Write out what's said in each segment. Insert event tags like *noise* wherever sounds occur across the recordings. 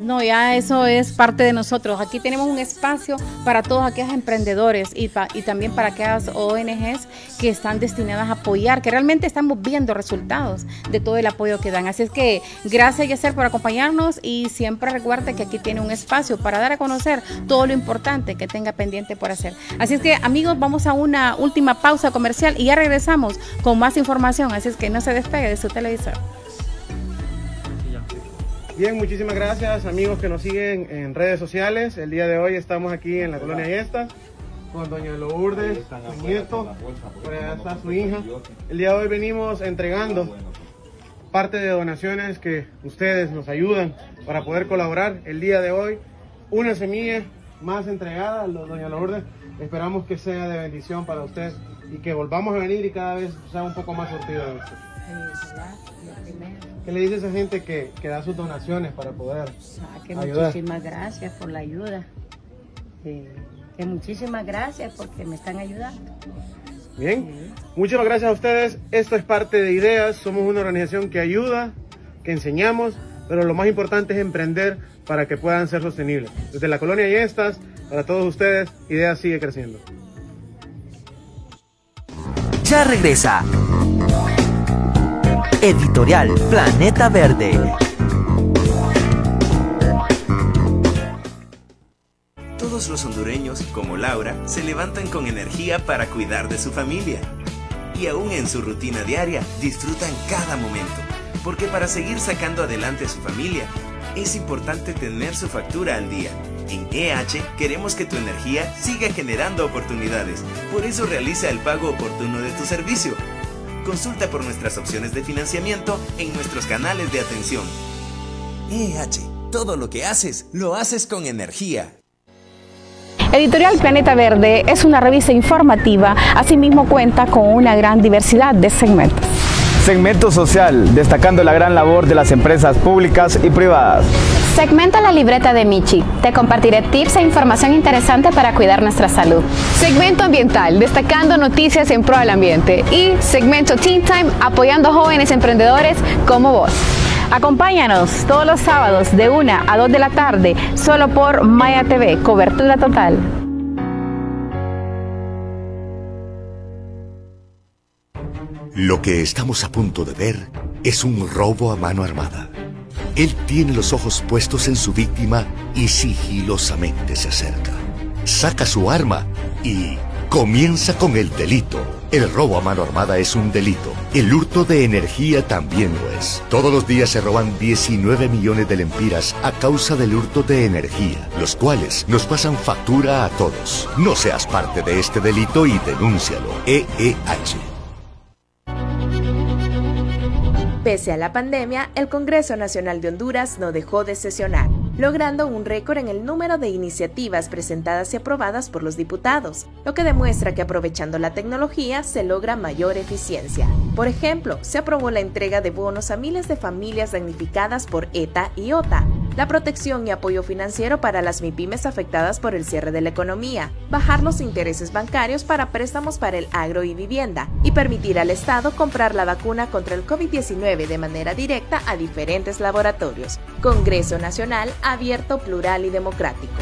No, ya eso es parte de nosotros. Aquí tenemos un espacio para todos aquellos emprendedores y, y también para aquellas ONGs que están destinadas a apoyar, que realmente estamos viendo resultados de todo el apoyo que dan. Así es que gracias, Yacer, por acompañarnos y siempre recuerde que aquí tiene un espacio para dar a conocer todo lo importante que tenga pendiente por hacer. Así es que, amigos, vamos a una última pausa comercial y ya regresamos con más información. Así es que no se despegue de su televisor. Bien, muchísimas gracias amigos que nos siguen en redes sociales. El día de hoy estamos aquí en la colonia Yesta con doña Lourdes, su nieto, por allá está su hija. El día de hoy venimos entregando parte de donaciones que ustedes nos ayudan para poder colaborar. El día de hoy, una semilla más entregada, doña Lourdes. Esperamos que sea de bendición para usted y que volvamos a venir y cada vez sea un poco más surtido de usted. ¿Qué le dice a esa gente que, da sus donaciones para poder ah, que Muchísimas gracias por la ayuda. que muchísimas gracias porque me están ayudando. Bien, muchas gracias a ustedes. Esto es parte de Ideas. Somos una organización que ayuda, que enseñamos, pero lo más importante es emprender para que puedan ser sostenibles. Desde la colonia y estas, para todos ustedes, Ideas sigue creciendo. Ya regresa Editorial Planeta Verde. Todos los hondureños, como Laura, se levantan con energía para cuidar de su familia. Y aún en su rutina diaria, disfrutan cada momento. Porque para seguir sacando adelante a su familia, es importante tener su factura al día. En EH queremos que tu energía siga generando oportunidades. Por eso realiza el pago oportuno de tu servicio Consulta por nuestras opciones de financiamiento en nuestros canales de atención. EH, todo lo que haces, lo haces con energía. Editorial Planeta Verde es una revista informativa, asimismo cuenta con una gran diversidad de segmentos. Segmento social, destacando la gran labor de las empresas públicas y privadas. Segmento La Libreta de Michi. Te compartiré tips e información interesante para cuidar nuestra salud. Segmento Ambiental, destacando noticias en pro del ambiente. Y segmento Teen Time, apoyando jóvenes emprendedores como vos. Acompáñanos todos los sábados de 1 a 2 de la tarde, solo por Maya TV, cobertura total. Lo que estamos a punto de ver es un robo a mano armada. Él tiene los ojos puestos en su víctima y sigilosamente se acerca. Saca su arma y comienza con el delito. El robo a mano armada es un delito. El hurto de energía también lo es. Todos los días se roban 19 millones de lempiras a causa del hurto de energía, los cuales nos pasan factura a todos. No seas parte de este delito y denúncialo. EEH. Pese a la pandemia, el Congreso Nacional de Honduras no dejó de sesionar, logrando un récord en el número de iniciativas presentadas y aprobadas por los diputados, lo que demuestra que aprovechando la tecnología se logra mayor eficiencia. Por ejemplo, se aprobó la entrega de bonos a miles de familias damnificadas por ETA y OTA, la protección y apoyo financiero para las MIPIMES afectadas por el cierre de la economía, bajar los intereses bancarios para préstamos para el agro y vivienda y permitir al Estado comprar la vacuna contra el COVID-19 de manera directa a diferentes laboratorios. Congreso Nacional abierto, plural y democrático.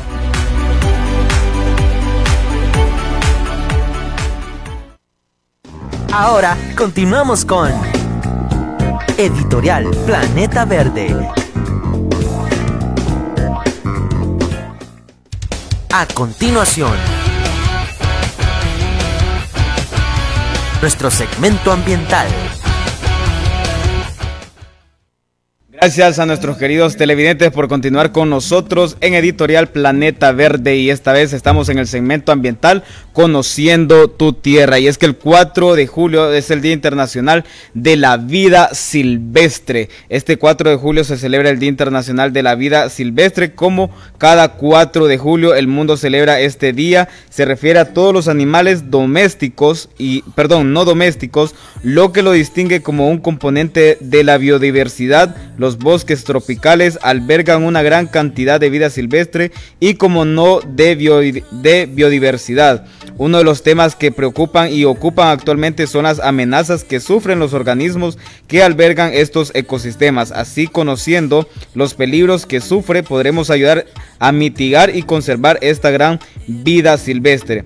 Ahora continuamos con Editorial Planeta Verde. A continuación, nuestro segmento ambiental. Gracias a nuestros queridos televidentes por continuar con nosotros en Editorial Planeta Verde y esta vez estamos en el segmento ambiental Conociendo tu Tierra y es que el 4 de julio es el Día Internacional de la Vida Silvestre. Este 4 de julio se celebra el Día Internacional de la Vida Silvestre como cada 4 de julio el mundo celebra este día. Se refiere a todos los animales domésticos y, perdón, no domésticos, lo que lo distingue como un componente de la biodiversidad los los bosques tropicales albergan una gran cantidad de vida silvestre y como no de, biodiversidad. Uno de los temas que preocupan y ocupan actualmente son las amenazas que sufren los organismos que albergan estos ecosistemas. Así conociendo los peligros que sufre podremos ayudar a mitigar y conservar esta gran vida silvestre.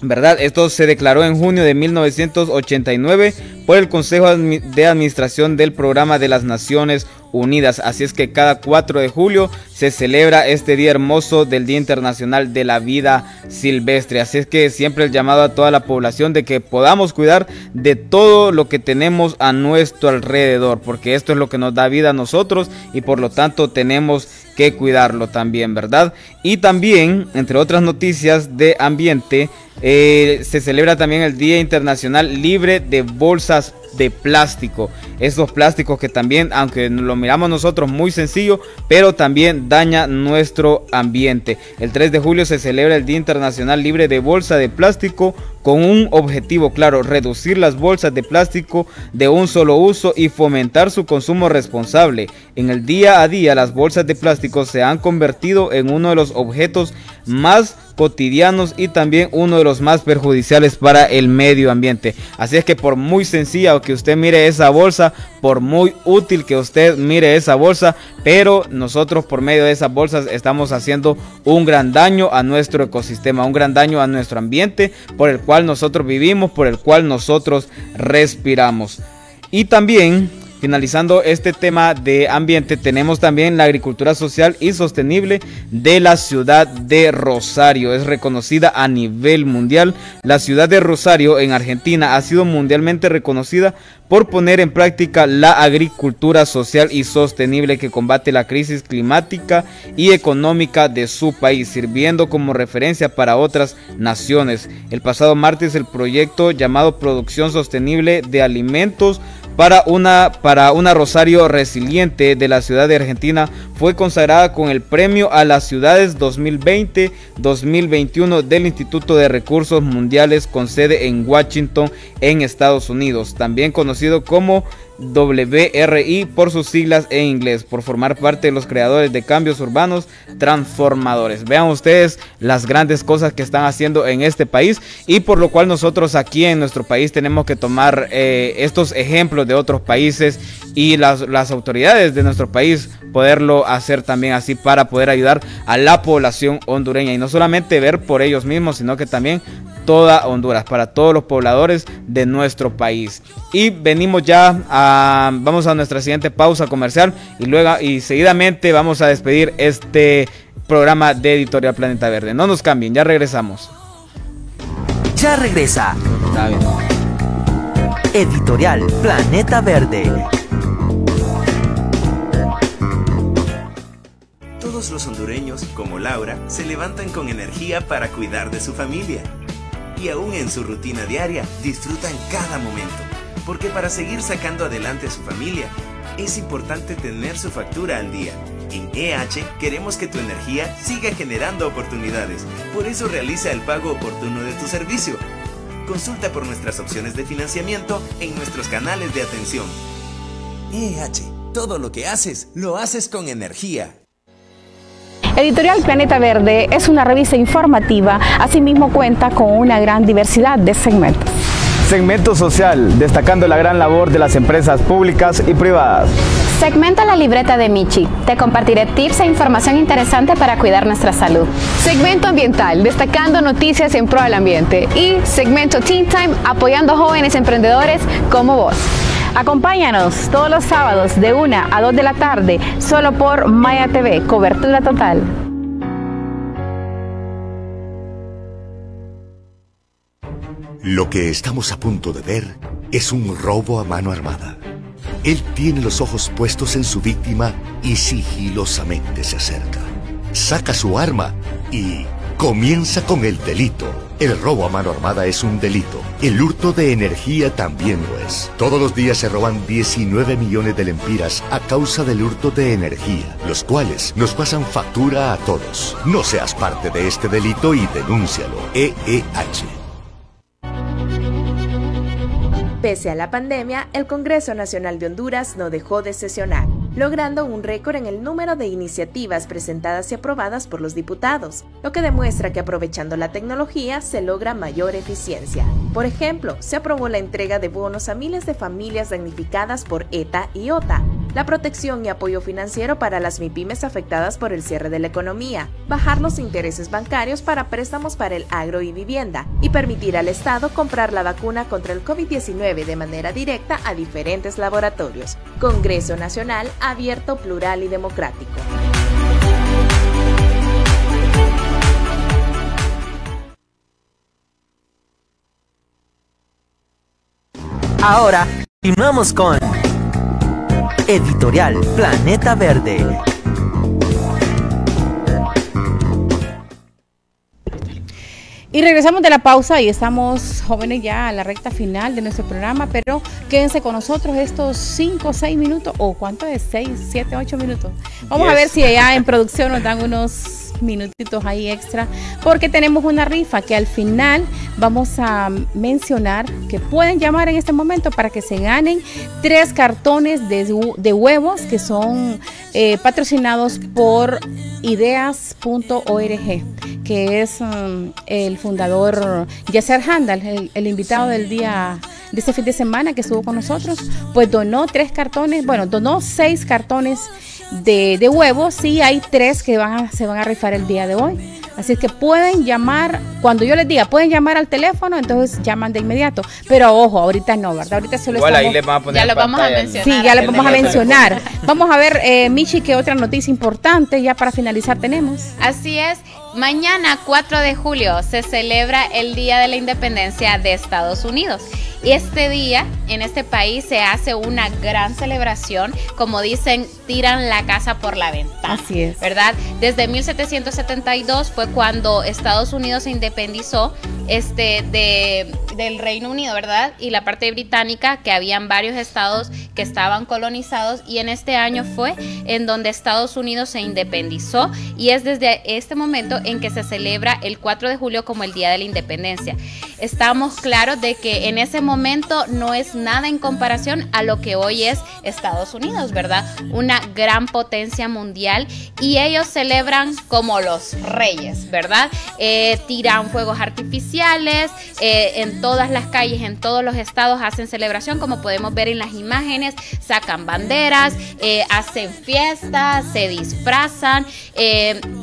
¿Verdad? Esto se declaró en junio de 1989 por el Consejo de Administración del Programa de las Naciones Unidas. Así es que cada 4 de julio se celebra este día hermoso del Día Internacional de la Vida Silvestre. Así es que siempre el llamado a toda la población de que podamos cuidar de todo lo que tenemos a nuestro alrededor, porque esto es lo que nos da vida a nosotros y por lo tanto tenemos que cuidarlo también, ¿verdad? Y también, entre otras noticias de ambiente, eh, se celebra también el Día Internacional Libre de Bolsas de Plástico. Esos plásticos que también, aunque lo miramos nosotros muy sencillo, pero también daña nuestro ambiente. El 3 de julio se celebra el Día Internacional Libre de Bolsa de Plástico con un objetivo claro, reducir las bolsas de plástico de un solo uso y fomentar su consumo responsable. En el día a día las bolsas de plástico se han convertido en uno de los objetos más cotidianos y también uno de los más perjudiciales para el medio ambiente. Así es que por muy sencilla que usted mire esa bolsa, por muy útil que usted mire esa bolsa, pero nosotros por medio de esas bolsas estamos haciendo un gran daño a nuestro ecosistema, un gran daño a nuestro ambiente por el cual nosotros vivimos, por el cual nosotros respiramos. Y también Finalizando este tema de ambiente, tenemos también la agricultura social y sostenible de la ciudad de Rosario. Es reconocida a nivel mundial. La ciudad de Rosario en Argentina ha sido mundialmente reconocida por poner en práctica la agricultura social y sostenible que combate la crisis climática y económica de su país, sirviendo como referencia para otras naciones. El pasado martes el proyecto llamado Producción Sostenible de Alimentos para una, para una Rosario resiliente de la ciudad de Argentina fue consagrada con el premio a las ciudades 2020-2021 del Instituto de Recursos Mundiales con sede en Washington, en Estados Unidos, también conocido como WRI por sus siglas en inglés, por formar parte de los creadores de cambios urbanos transformadores. Vean ustedes las grandes cosas que están haciendo en este país y por lo cual nosotros aquí en nuestro país tenemos que tomar eh, estos ejemplos de otros países y las, las autoridades de nuestro país poderlo hacer también así para poder ayudar a la población hondureña y no solamente ver por ellos mismos, sino que también toda Honduras, para todos los pobladores de nuestro país. Y venimos ya a, vamos a nuestra siguiente pausa comercial y luego y seguidamente vamos a despedir este programa de Editorial Planeta Verde. No nos cambien, ya regresamos. Ya regresa. Editorial Planeta Verde. Todos los hondureños, como Laura, se levantan con energía para cuidar de su familia y aún en su rutina diaria disfrutan cada momento. Porque para seguir sacando adelante a su familia, es importante tener su factura al día. En EH queremos que tu energía siga generando oportunidades. Por eso realiza el pago oportuno de tu servicio. Consulta por nuestras opciones de financiamiento en nuestros canales de atención. EH, todo lo que haces, lo haces con energía. Editorial Planeta Verde es una revista informativa, asimismo cuenta con una gran diversidad de segmentos. Segmento social, destacando la gran labor de las empresas públicas y privadas. Segmento La Libreta de Michi. Te compartiré tips e información interesante para cuidar nuestra salud. Segmento ambiental, destacando noticias en pro del ambiente. Y segmento Teen Time, apoyando jóvenes emprendedores como vos. Acompáñanos todos los sábados de 1 a 2 de la tarde, solo por Maya TV, cobertura total. Lo que estamos a punto de ver es un robo a mano armada. Él tiene los ojos puestos en su víctima y sigilosamente se acerca. Saca su arma y comienza con el delito. El robo a mano armada es un delito. El hurto de energía también lo es. Todos los días se roban 19 millones de lempiras a causa del hurto de energía, los cuales nos pasan factura a todos. No seas parte de este delito y denúncialo. EEH. Pese a la pandemia, el Congreso Nacional de Honduras no dejó de sesionar logrando un récord en el número de iniciativas presentadas y aprobadas por los diputados, lo que demuestra que aprovechando la tecnología se logra mayor eficiencia. Por ejemplo, se aprobó la entrega de bonos a miles de familias damnificadas por ETA y OTA, la protección y apoyo financiero para las MIPIMES afectadas por el cierre de la economía, bajar los intereses bancarios para préstamos para el agro y vivienda y permitir al Estado comprar la vacuna contra el COVID-19 de manera directa a diferentes laboratorios. Congreso Nacional abierto, plural y democrático. Ahora, continuamos con Editorial Planeta Verde. Y regresamos de la pausa y estamos jóvenes ya a la recta final de nuestro programa, pero quédense con nosotros estos 5 o 6 minutos, o cuánto es, 6, 7, 8 minutos. Vamos a ver si allá en producción nos dan unos minutitos ahí extra, porque tenemos una rifa que al final vamos a mencionar que pueden llamar en este momento para que se ganen tres cartones de, de huevos que son eh, patrocinados por ideas.org, que es um, el fundador Yasser Handal, el, invitado del día de ese fin de semana que estuvo con nosotros, pues donó tres cartones, bueno, donó seis cartones de, de huevos, sí hay tres que van se van a rifar el día de hoy. Así que pueden llamar, cuando yo les diga, pueden llamar al teléfono, entonces llaman de inmediato. Pero ojo, ahorita no, ¿verdad? Ahorita solo Igual ahí les vamos a poner ya lo vamos a mencionar. Sí, ya lo vamos a mencionar. *laughs* Vamos a ver, eh, Michi, qué otra noticia importante ya para finalizar tenemos. Así es. Mañana, 4 de julio, se celebra el Día de la Independencia de Estados Unidos. Este día, en este país, se hace una gran celebración. Como dicen, tiran la casa por la ventana. Así es. ¿Verdad? Desde 1772 fue cuando Estados Unidos se independizó este, de, del Reino Unido, ¿verdad? Y la parte británica, que habían varios estados que estaban colonizados. Y en este año fue en donde Estados Unidos se independizó. Y es desde este momento en que se celebra el 4 de julio como el Día de la Independencia. Estamos claros de que en ese momento no es nada en comparación a lo que hoy es Estados Unidos, ¿verdad? Una gran potencia mundial y ellos celebran como los reyes, ¿verdad? Eh, tiran fuegos artificiales eh, en todas las calles, en todos los estados hacen celebración, como podemos ver en las imágenes, sacan banderas, eh, hacen fiestas, se disfrazan,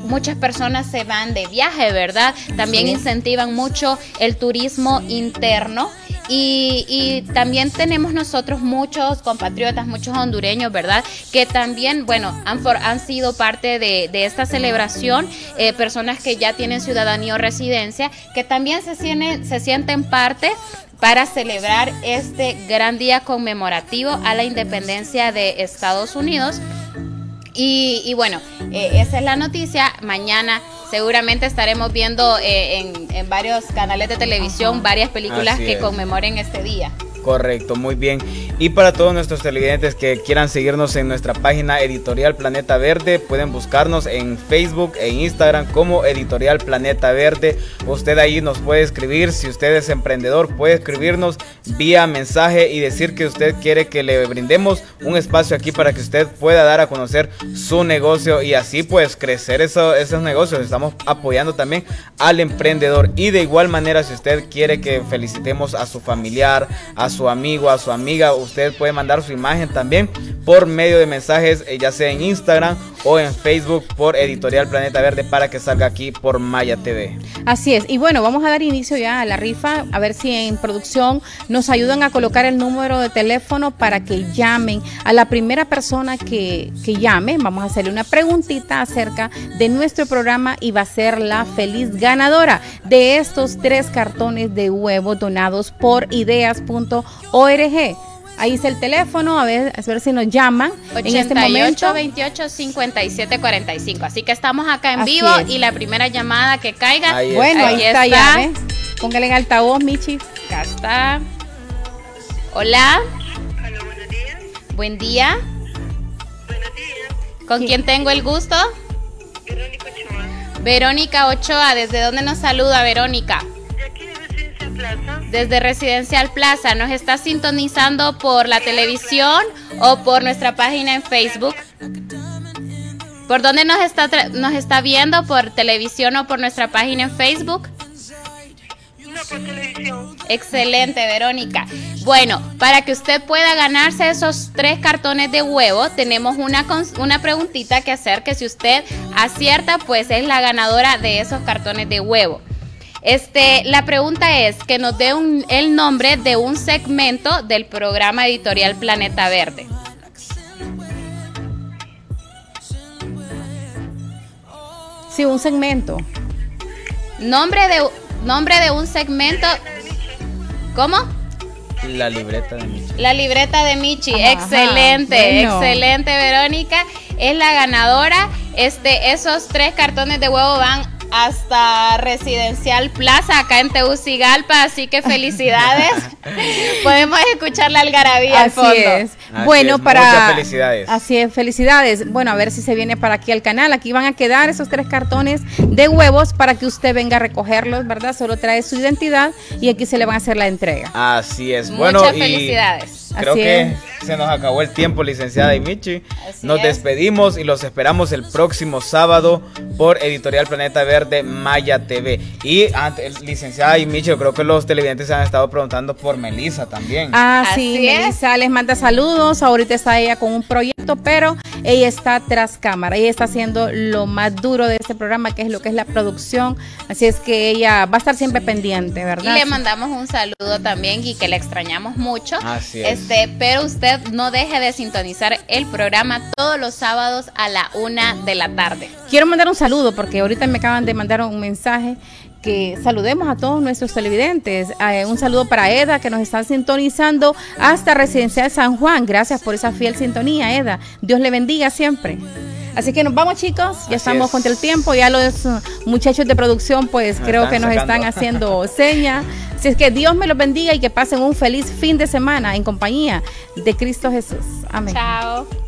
muchas personas se van de viaje, ¿verdad? También incentivan mucho el turismo interno. Y, también tenemos nosotros muchos compatriotas, muchos hondureños, ¿verdad? Que también, bueno, han, han sido parte de, esta celebración, eh, personas que ya tienen ciudadanía o residencia, que también se sienten, se sienten parte para celebrar este gran día conmemorativo a la independencia de Estados Unidos. Y, bueno, eh, esa es la noticia. Mañana seguramente estaremos viendo eh, en, varios canales de televisión varias películas que conmemoren este día. Correcto, muy bien. Y para todos nuestros televidentes que quieran seguirnos en nuestra página Editorial Planeta Verde, pueden buscarnos en Facebook e Instagram como Editorial Planeta Verde. Usted ahí nos puede escribir, si usted es emprendedor, puede escribirnos vía mensaje y decir que usted quiere que le brindemos un espacio aquí para que usted pueda dar a conocer su negocio y así pues crecer esos negocios. Estamos apoyando también al emprendedor y de igual manera si usted quiere que felicitemos a su familiar, a su amigo, a su amiga. Usted puede mandar su imagen también por medio de mensajes, eh, ya sea en Instagram o en Facebook por Editorial Planeta Verde para que salga aquí por Maya TV. Así es. Y bueno, vamos a dar inicio ya a la rifa, a ver si en producción nos ayudan a colocar el número de teléfono para que llamen a la primera persona que, que llame. Vamos a hacerle una preguntita acerca de nuestro programa y va a ser la feliz ganadora de estos tres cartones de huevo donados por ideas.org. Ahí es el teléfono, a ver, a ver si nos llaman 88 en este momento. 28 57 45. Así que estamos acá en vivo y la primera llamada que caiga. bueno, ahí, está, ya. ¿eh? Póngale en altavoz, Michi. Acá está. Hola. Hola, buenos días. Buen día. Buenos días. ¿Con quién tengo el gusto? Verónica Ochoa. Verónica Ochoa, ¿desde dónde nos saluda Verónica? Plaza. Desde Residencial Plaza, ¿nos está sintonizando por la televisión o por nuestra página en Facebook? ¿Por dónde nos está, nos está viendo? ¿Por televisión o por nuestra página en Facebook? No, por televisión. Excelente, Verónica. Bueno, para que usted pueda ganarse esos tres cartones de huevo, tenemos una, una preguntita que hacer que si usted acierta, pues es la ganadora de esos cartones de huevo. Este, la pregunta es que nos dé un- el nombre de un segmento del programa editorial Planeta Verde. Sí, un segmento. Nombre de, nombre de un segmento. ¿Cómo? La libreta de Michi. La libreta de Michi, Ajá, excelente, bueno. excelente Verónica, es la ganadora. Este, esos tres cartones de huevo van hasta Residencial Plaza acá en Tegucigalpa, así que felicidades. *laughs* Podemos escuchar la algarabía al Así fondo. es. Así bueno, es, para. muchas felicidades. Así es, felicidades. Bueno, a ver si se viene para aquí al canal. Aquí van a quedar esos tres cartones de huevos para que usted venga a recogerlos, ¿verdad? Solo trae su identidad y aquí se le van a hacer la entrega. Así es. Muchas bueno, y felicidades. Creo Así que es. se nos acabó el tiempo, licenciada y Michi. Así Nos es. despedimos y los esperamos el próximo sábado por Editorial Planeta Verde Maya TV. Y licenciada y Michi, yo creo que los televidentes se han estado preguntando por Melissa también. Ah, Así sí. Melissa les manda saludos. Ahorita está ella con un proyecto, pero ella está tras cámara. Ella está haciendo lo más duro de este programa, que es lo que es la producción. Así es que ella va a estar siempre pendiente, Y ¿verdad? le mandamos un saludo también y que le extrañamos mucho. Así es. Este, pero usted no deje de sintonizar el programa todos los sábados a la una de la tarde. Quiero mandar un saludo porque ahorita me acaban de mandar un mensaje que saludemos a todos nuestros televidentes. Eh, un saludo para Eda que nos está sintonizando hasta Residencial San Juan. Gracias por esa fiel sintonía, Eda. Dios le bendiga siempre. Así que nos vamos chicos, ya Así estamos es. contra el tiempo, ya los uh, muchachos de producción pues Nos creo que nos sacando. están haciendo *laughs* señas. Así es que Dios me los bendiga y que pasen un feliz fin de semana en compañía de Cristo Jesús. Amén. Chao.